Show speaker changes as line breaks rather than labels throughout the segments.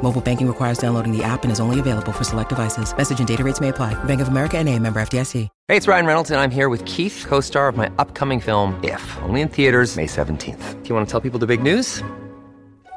Mobile banking requires downloading the app and is only available for select devices. Message and data rates may apply. Bank of America and a member FDIC.
Hey, it's Ryan Reynolds, and I'm here with Keith, co-star of my upcoming film, If, only in theaters May 17th. Do you want to tell people the big news?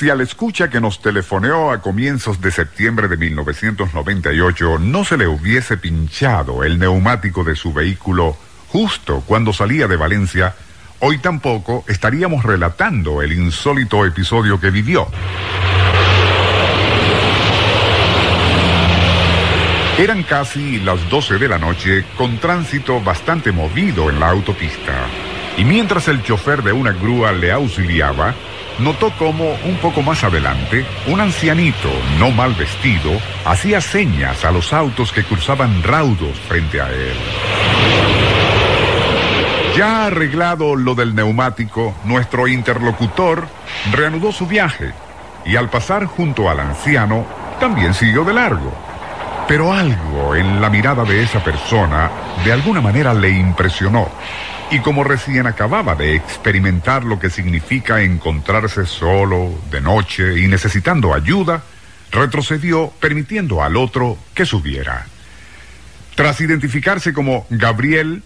Si al escucha que nos telefoneó a comienzos de septiembre de 1998 no se le hubiese pinchado el neumático de su vehículo justo cuando salía de Valencia, hoy tampoco estaríamos relatando el insólito episodio que vivió. Eran casi las 12 de la noche con tránsito bastante movido en la autopista. Y mientras el chofer de una grúa le auxiliaba, notó como, un poco más adelante, un ancianito, no mal vestido, hacía señas a los autos que cruzaban raudos frente a él. Ya arreglado lo del neumático, nuestro interlocutor reanudó su viaje y al pasar junto al anciano, también siguió de largo. Pero algo en la mirada de esa persona de alguna manera le impresionó. Y como recién acababa de experimentar lo que significa encontrarse solo, de noche y necesitando ayuda, retrocedió permitiendo al otro que subiera. Tras identificarse como Gabriel,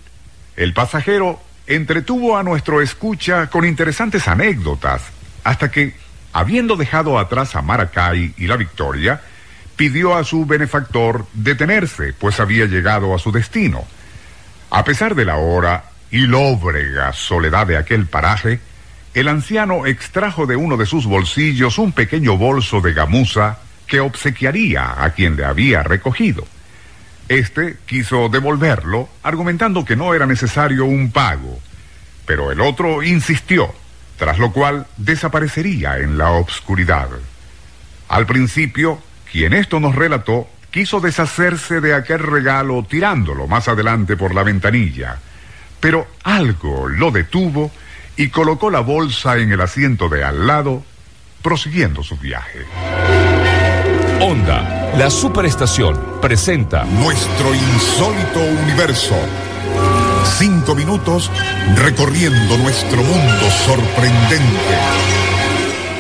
el pasajero entretuvo a nuestro escucha con interesantes anécdotas, hasta que, habiendo dejado atrás a Maracay y la Victoria, pidió a su benefactor detenerse, pues había llegado a su destino. A pesar de la hora y lóbrega soledad de aquel paraje, el anciano extrajo de uno de sus bolsillos un pequeño bolso de gamuza que obsequiaría a quien le había recogido. Este quiso devolverlo, argumentando que no era necesario un pago, pero el otro insistió, tras lo cual desaparecería en la obscuridad. Al principio, quien esto nos relató quiso deshacerse de aquel regalo tirándolo más adelante por la ventanilla, pero algo lo detuvo y colocó la bolsa en el asiento de al lado, prosiguiendo su viaje.
Onda, la superestación, presenta
Nuestro insólito universo. Cinco minutos recorriendo nuestro mundo sorprendente.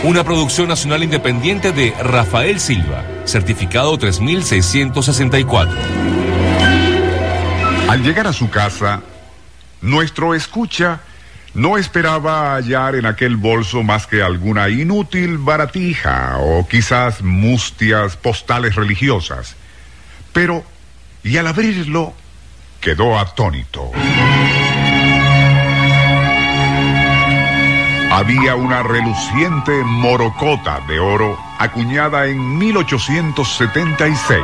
Una producción nacional independiente de Rafael Silva, certificado 3664.
Al llegar a su casa, nuestro escucha no esperaba hallar en aquel bolso más que alguna inútil baratija o quizás mustias postales religiosas. Pero, y al abrirlo, quedó atónito. Había una reluciente morocota de oro acuñada en 1876.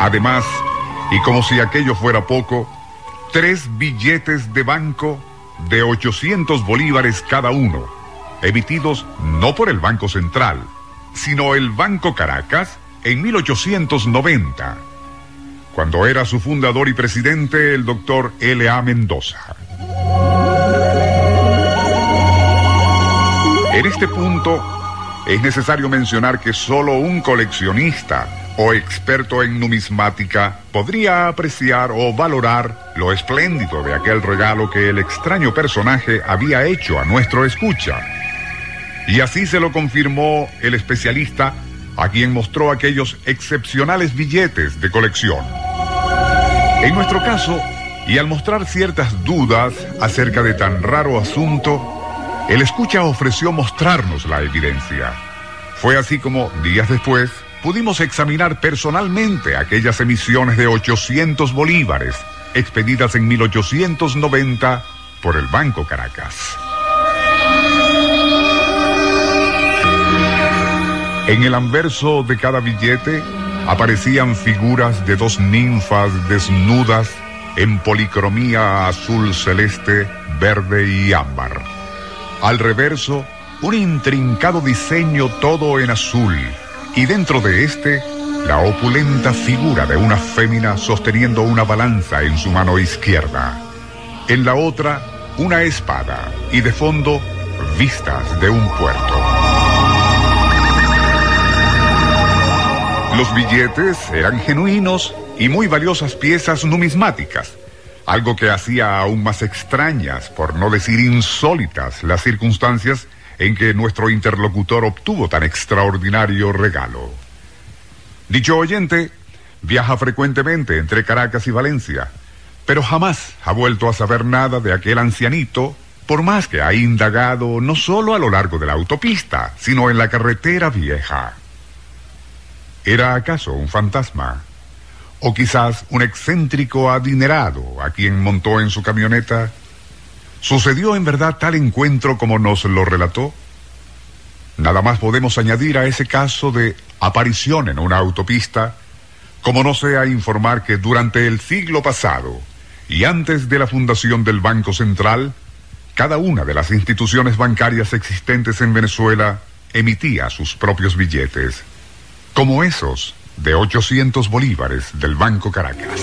Además, y como si aquello fuera poco, tres billetes de banco de 800 bolívares cada uno, emitidos no por el Banco Central, sino el Banco Caracas en 1890, cuando era su fundador y presidente el doctor L.A. Mendoza. En este punto, es necesario mencionar que solo un coleccionista o experto en numismática podría apreciar o valorar lo espléndido de aquel regalo que el extraño personaje había hecho a nuestro escucha. Y así se lo confirmó el especialista a quien mostró aquellos excepcionales billetes de colección. En nuestro caso, y al mostrar ciertas dudas acerca de tan raro asunto, el escucha ofreció mostrarnos la evidencia. Fue así como, días después, pudimos examinar personalmente aquellas emisiones de 800 bolívares expedidas en 1890 por el Banco Caracas. En el anverso de cada billete aparecían figuras de dos ninfas desnudas en policromía azul celeste, verde y ámbar. Al reverso, un intrincado diseño todo en azul y dentro de este, la opulenta figura de una fémina sosteniendo una balanza en su mano izquierda. En la otra, una espada y de fondo, vistas de un puerto. Los billetes eran genuinos y muy valiosas piezas numismáticas, algo que hacía aún más extrañas, por no decir insólitas, las circunstancias en que nuestro interlocutor obtuvo tan extraordinario regalo. Dicho oyente viaja frecuentemente entre Caracas y Valencia, pero jamás ha vuelto a saber nada de aquel ancianito, por más que ha indagado no solo a lo largo de la autopista, sino en la carretera vieja. ¿Era acaso un fantasma? ¿O quizás un excéntrico adinerado a quien montó en su camioneta? ¿Sucedió en verdad tal encuentro como nos lo relató? Nada más podemos añadir a ese caso de aparición en una autopista, como no sea informar que durante el siglo pasado y antes de la fundación del Banco Central, cada una de las instituciones bancarias existentes en Venezuela emitía sus propios billetes como esos de 800 bolívares del Banco Caracas.